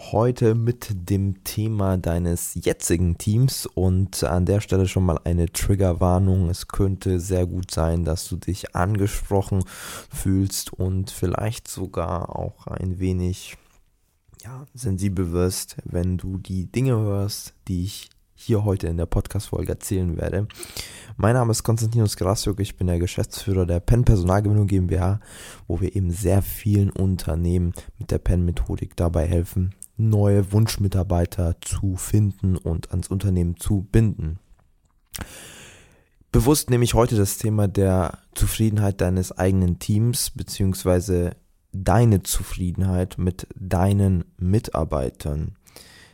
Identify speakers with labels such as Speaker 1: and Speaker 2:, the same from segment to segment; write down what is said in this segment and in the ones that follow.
Speaker 1: heute mit dem Thema deines jetzigen Teams und an der Stelle schon mal eine Triggerwarnung. Es könnte sehr gut sein, dass du dich angesprochen fühlst und vielleicht sogar auch ein wenig ja, sensibel wirst, wenn du die Dinge hörst, die ich hier heute in der Podcast-Folge erzählen werde. Mein Name ist Konstantinos Grasjuk, ich bin der Geschäftsführer der PEN Personalgewinnung GmbH, wo wir eben sehr vielen Unternehmen mit der PEN-Methodik dabei helfen, neue Wunschmitarbeiter zu finden und ans Unternehmen zu binden. Bewusst nehme ich heute das Thema der Zufriedenheit deines eigenen Teams beziehungsweise deine Zufriedenheit mit deinen Mitarbeitern.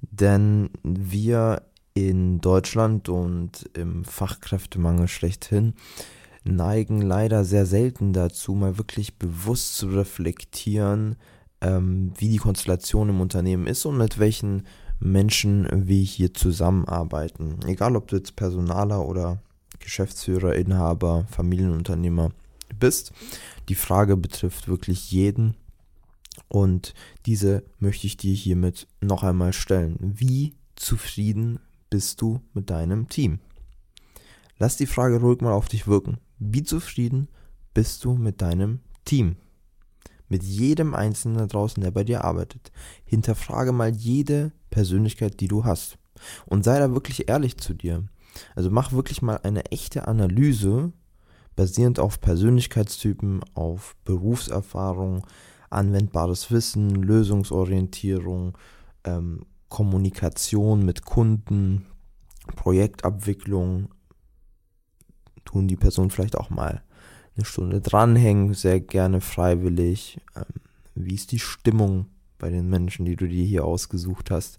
Speaker 1: Denn wir in Deutschland und im Fachkräftemangel schlechthin neigen leider sehr selten dazu, mal wirklich bewusst zu reflektieren, ähm, wie die Konstellation im Unternehmen ist und mit welchen Menschen wir hier zusammenarbeiten. Egal, ob du jetzt Personaler oder Geschäftsführer, Inhaber, Familienunternehmer bist. Die Frage betrifft wirklich jeden. Und diese möchte ich dir hiermit noch einmal stellen. Wie zufrieden bist du mit deinem Team? Lass die Frage ruhig mal auf dich wirken. Wie zufrieden bist du mit deinem Team? Mit jedem Einzelnen da draußen, der bei dir arbeitet. Hinterfrage mal jede Persönlichkeit, die du hast. Und sei da wirklich ehrlich zu dir. Also mach wirklich mal eine echte Analyse, basierend auf Persönlichkeitstypen, auf Berufserfahrung, anwendbares Wissen, Lösungsorientierung, ähm, Kommunikation mit Kunden, Projektabwicklung. Tun die Person vielleicht auch mal eine Stunde dranhängen, sehr gerne freiwillig. Ähm, wie ist die Stimmung bei den Menschen, die du dir hier ausgesucht hast?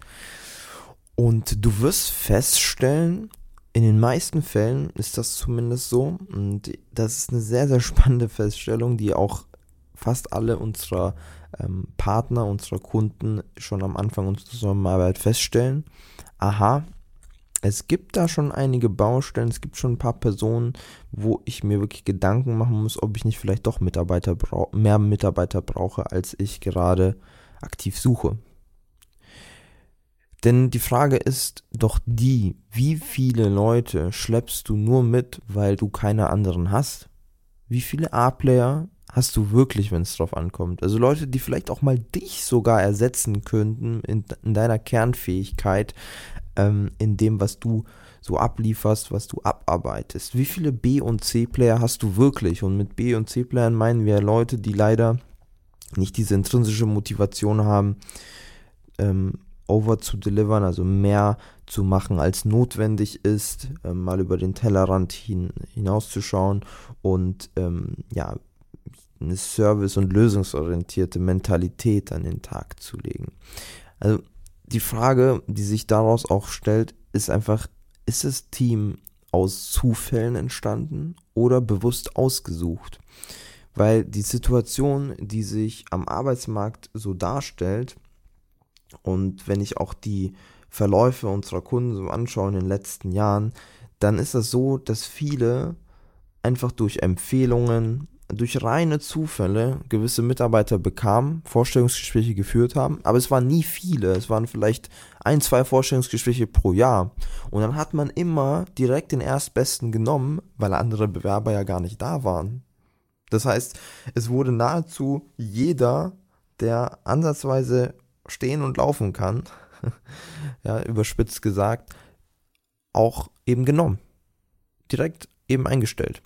Speaker 1: Und du wirst feststellen, in den meisten Fällen ist das zumindest so. Und das ist eine sehr, sehr spannende Feststellung, die auch fast alle unserer ähm, Partner, unserer Kunden schon am Anfang unserer Zusammenarbeit feststellen. Aha, es gibt da schon einige Baustellen, es gibt schon ein paar Personen, wo ich mir wirklich Gedanken machen muss, ob ich nicht vielleicht doch Mitarbeiter mehr Mitarbeiter brauche, als ich gerade aktiv suche. Denn die Frage ist doch die, wie viele Leute schleppst du nur mit, weil du keine anderen hast? Wie viele A-Player hast du wirklich, wenn es drauf ankommt? Also Leute, die vielleicht auch mal dich sogar ersetzen könnten in, in deiner Kernfähigkeit, ähm, in dem, was du so ablieferst, was du abarbeitest. Wie viele B- und C-Player hast du wirklich? Und mit B- und C-Playern meinen wir Leute, die leider nicht diese intrinsische Motivation haben, ähm, over zu delivern, also mehr zu machen, als notwendig ist, äh, mal über den Tellerrand hin, hinauszuschauen und ähm, ja, eine service- und lösungsorientierte Mentalität an den Tag zu legen. Also die Frage, die sich daraus auch stellt, ist einfach, ist das Team aus Zufällen entstanden oder bewusst ausgesucht? Weil die Situation, die sich am Arbeitsmarkt so darstellt, und wenn ich auch die Verläufe unserer Kunden so anschaue in den letzten Jahren, dann ist das so, dass viele einfach durch Empfehlungen, durch reine Zufälle gewisse Mitarbeiter bekamen, Vorstellungsgespräche geführt haben, aber es waren nie viele, es waren vielleicht ein, zwei Vorstellungsgespräche pro Jahr. Und dann hat man immer direkt den Erstbesten genommen, weil andere Bewerber ja gar nicht da waren. Das heißt, es wurde nahezu jeder, der ansatzweise stehen und laufen kann, ja, überspitzt gesagt, auch eben genommen. Direkt eben eingestellt.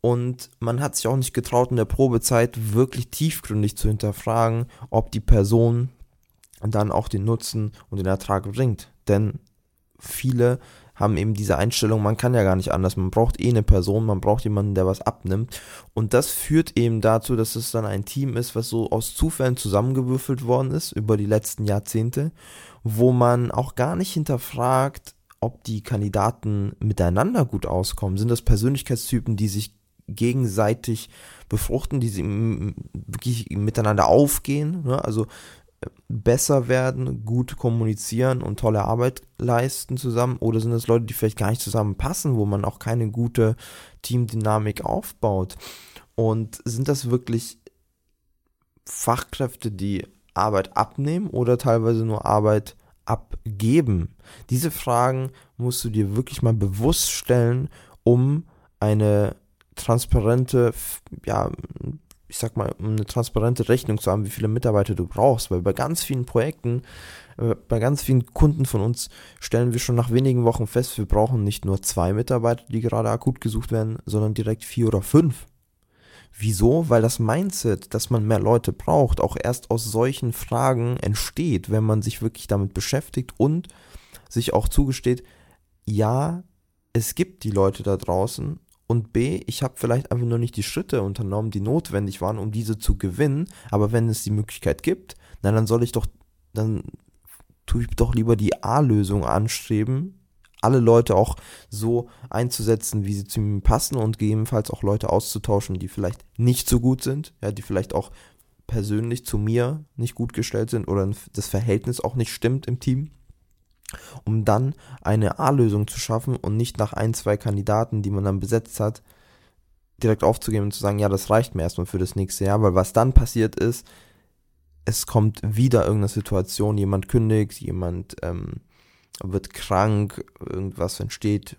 Speaker 1: Und man hat sich auch nicht getraut, in der Probezeit wirklich tiefgründig zu hinterfragen, ob die Person dann auch den Nutzen und den Ertrag bringt. Denn viele haben eben diese Einstellung, man kann ja gar nicht anders, man braucht eh eine Person, man braucht jemanden, der was abnimmt. Und das führt eben dazu, dass es dann ein Team ist, was so aus Zufällen zusammengewürfelt worden ist über die letzten Jahrzehnte, wo man auch gar nicht hinterfragt, ob die Kandidaten miteinander gut auskommen. Sind das Persönlichkeitstypen, die sich gegenseitig befruchten, die sie wirklich miteinander aufgehen? Ne? Also besser werden, gut kommunizieren und tolle Arbeit leisten zusammen? Oder sind es Leute, die vielleicht gar nicht zusammenpassen, wo man auch keine gute Teamdynamik aufbaut? Und sind das wirklich Fachkräfte, die Arbeit abnehmen oder teilweise nur Arbeit abgeben? Diese Fragen musst du dir wirklich mal bewusst stellen, um eine transparente, ja, ich sag mal, eine transparente Rechnung zu haben, wie viele Mitarbeiter du brauchst, weil bei ganz vielen Projekten, äh, bei ganz vielen Kunden von uns stellen wir schon nach wenigen Wochen fest, wir brauchen nicht nur zwei Mitarbeiter, die gerade akut gesucht werden, sondern direkt vier oder fünf. Wieso? Weil das Mindset, dass man mehr Leute braucht, auch erst aus solchen Fragen entsteht, wenn man sich wirklich damit beschäftigt und sich auch zugesteht, ja, es gibt die Leute da draußen und B, ich habe vielleicht einfach nur nicht die Schritte unternommen, die notwendig waren, um diese zu gewinnen. Aber wenn es die Möglichkeit gibt, na, dann soll ich doch, dann tue ich doch lieber die A-Lösung anstreben, alle Leute auch so einzusetzen, wie sie zu mir passen und gegebenenfalls auch Leute auszutauschen, die vielleicht nicht so gut sind, ja, die vielleicht auch persönlich zu mir nicht gut gestellt sind oder das Verhältnis auch nicht stimmt im Team um dann eine A-Lösung zu schaffen und nicht nach ein, zwei Kandidaten, die man dann besetzt hat, direkt aufzugeben und zu sagen, ja, das reicht mir erstmal für das nächste Jahr, weil was dann passiert ist, es kommt wieder irgendeine Situation, jemand kündigt, jemand ähm, wird krank, irgendwas entsteht,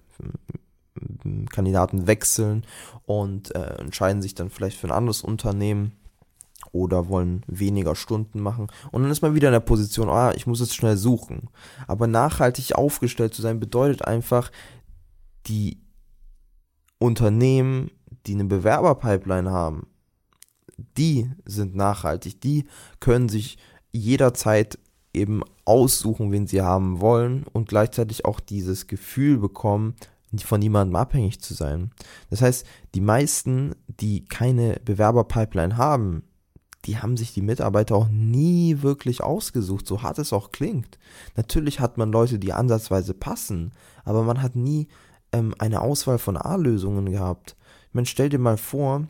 Speaker 1: Kandidaten wechseln und äh, entscheiden sich dann vielleicht für ein anderes Unternehmen oder wollen weniger Stunden machen. Und dann ist man wieder in der Position, ah, ich muss es schnell suchen. Aber nachhaltig aufgestellt zu sein bedeutet einfach, die Unternehmen, die eine Bewerberpipeline haben, die sind nachhaltig, die können sich jederzeit eben aussuchen, wen sie haben wollen und gleichzeitig auch dieses Gefühl bekommen, von niemandem abhängig zu sein. Das heißt, die meisten, die keine Bewerberpipeline haben, die haben sich die Mitarbeiter auch nie wirklich ausgesucht, so hart es auch klingt. Natürlich hat man Leute, die ansatzweise passen, aber man hat nie ähm, eine Auswahl von A-Lösungen gehabt. Man stell dir mal vor,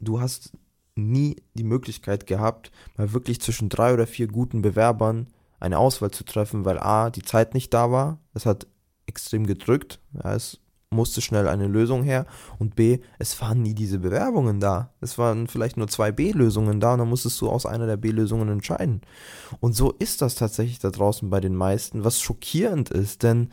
Speaker 1: du hast nie die Möglichkeit gehabt, mal wirklich zwischen drei oder vier guten Bewerbern eine Auswahl zu treffen, weil A, die Zeit nicht da war, es hat extrem gedrückt, ja, es musste schnell eine Lösung her und B, es waren nie diese Bewerbungen da. Es waren vielleicht nur zwei B-Lösungen da und dann musstest du aus einer der B-Lösungen entscheiden. Und so ist das tatsächlich da draußen bei den meisten, was schockierend ist, denn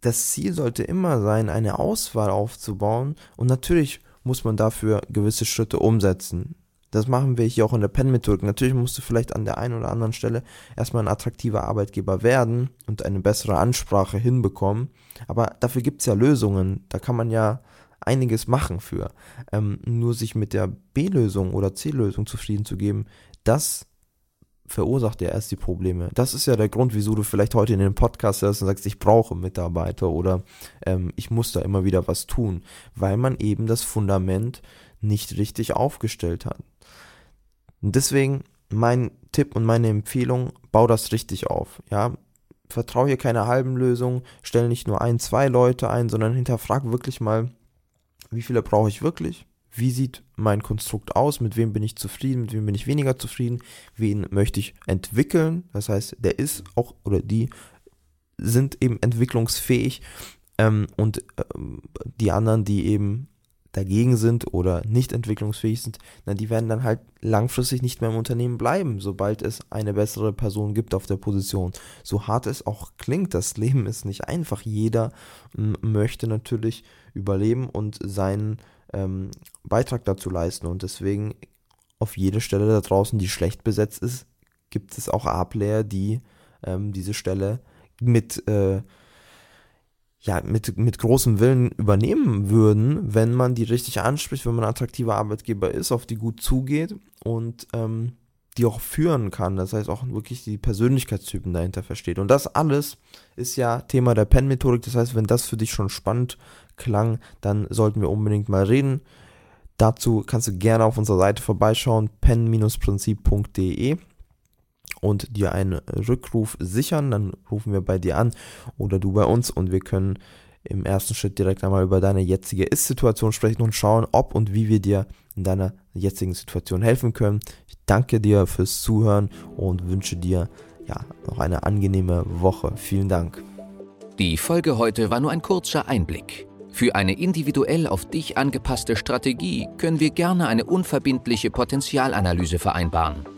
Speaker 1: das Ziel sollte immer sein, eine Auswahl aufzubauen und natürlich muss man dafür gewisse Schritte umsetzen. Das machen wir hier auch in der Pen-Methodik. Natürlich musst du vielleicht an der einen oder anderen Stelle erstmal ein attraktiver Arbeitgeber werden und eine bessere Ansprache hinbekommen. Aber dafür gibt es ja Lösungen. Da kann man ja einiges machen für. Ähm, nur sich mit der B-Lösung oder C-Lösung zufrieden zu geben, das verursacht ja erst die Probleme. Das ist ja der Grund, wieso du vielleicht heute in den Podcast hörst und sagst, ich brauche Mitarbeiter oder ähm, ich muss da immer wieder was tun, weil man eben das Fundament nicht richtig aufgestellt hat. Und deswegen mein Tipp und meine Empfehlung, bau das richtig auf. Ja, vertraue hier keine halben Lösungen, stell nicht nur ein, zwei Leute ein, sondern hinterfrag wirklich mal, wie viele brauche ich wirklich? Wie sieht mein Konstrukt aus? Mit wem bin ich zufrieden? Mit wem bin ich weniger zufrieden? Wen möchte ich entwickeln? Das heißt, der ist auch oder die sind eben entwicklungsfähig ähm, und ähm, die anderen, die eben dagegen sind oder nicht entwicklungsfähig sind, na, die werden dann halt langfristig nicht mehr im Unternehmen bleiben, sobald es eine bessere Person gibt auf der Position. So hart es auch klingt, das Leben ist nicht einfach. Jeder möchte natürlich überleben und seinen ähm, Beitrag dazu leisten und deswegen auf jede Stelle da draußen, die schlecht besetzt ist, gibt es auch A-Player, die ähm, diese Stelle mit äh, ja, mit, mit großem Willen übernehmen würden, wenn man die richtig anspricht, wenn man ein attraktiver Arbeitgeber ist, auf die gut zugeht und ähm, die auch führen kann. Das heißt auch wirklich die Persönlichkeitstypen dahinter versteht. Und das alles ist ja Thema der Pen-Methodik. Das heißt, wenn das für dich schon spannend klang, dann sollten wir unbedingt mal reden. Dazu kannst du gerne auf unserer Seite vorbeischauen, pen-prinzip.de und dir einen Rückruf sichern. Dann rufen wir bei dir an oder du bei uns und wir können im ersten Schritt direkt einmal über deine jetzige Ist-Situation sprechen und schauen, ob und wie wir dir in deiner jetzigen Situation helfen können. Ich danke dir fürs Zuhören und wünsche dir ja noch eine angenehme Woche. Vielen Dank.
Speaker 2: Die Folge heute war nur ein kurzer Einblick. Für eine individuell auf dich angepasste Strategie können wir gerne eine unverbindliche Potenzialanalyse vereinbaren.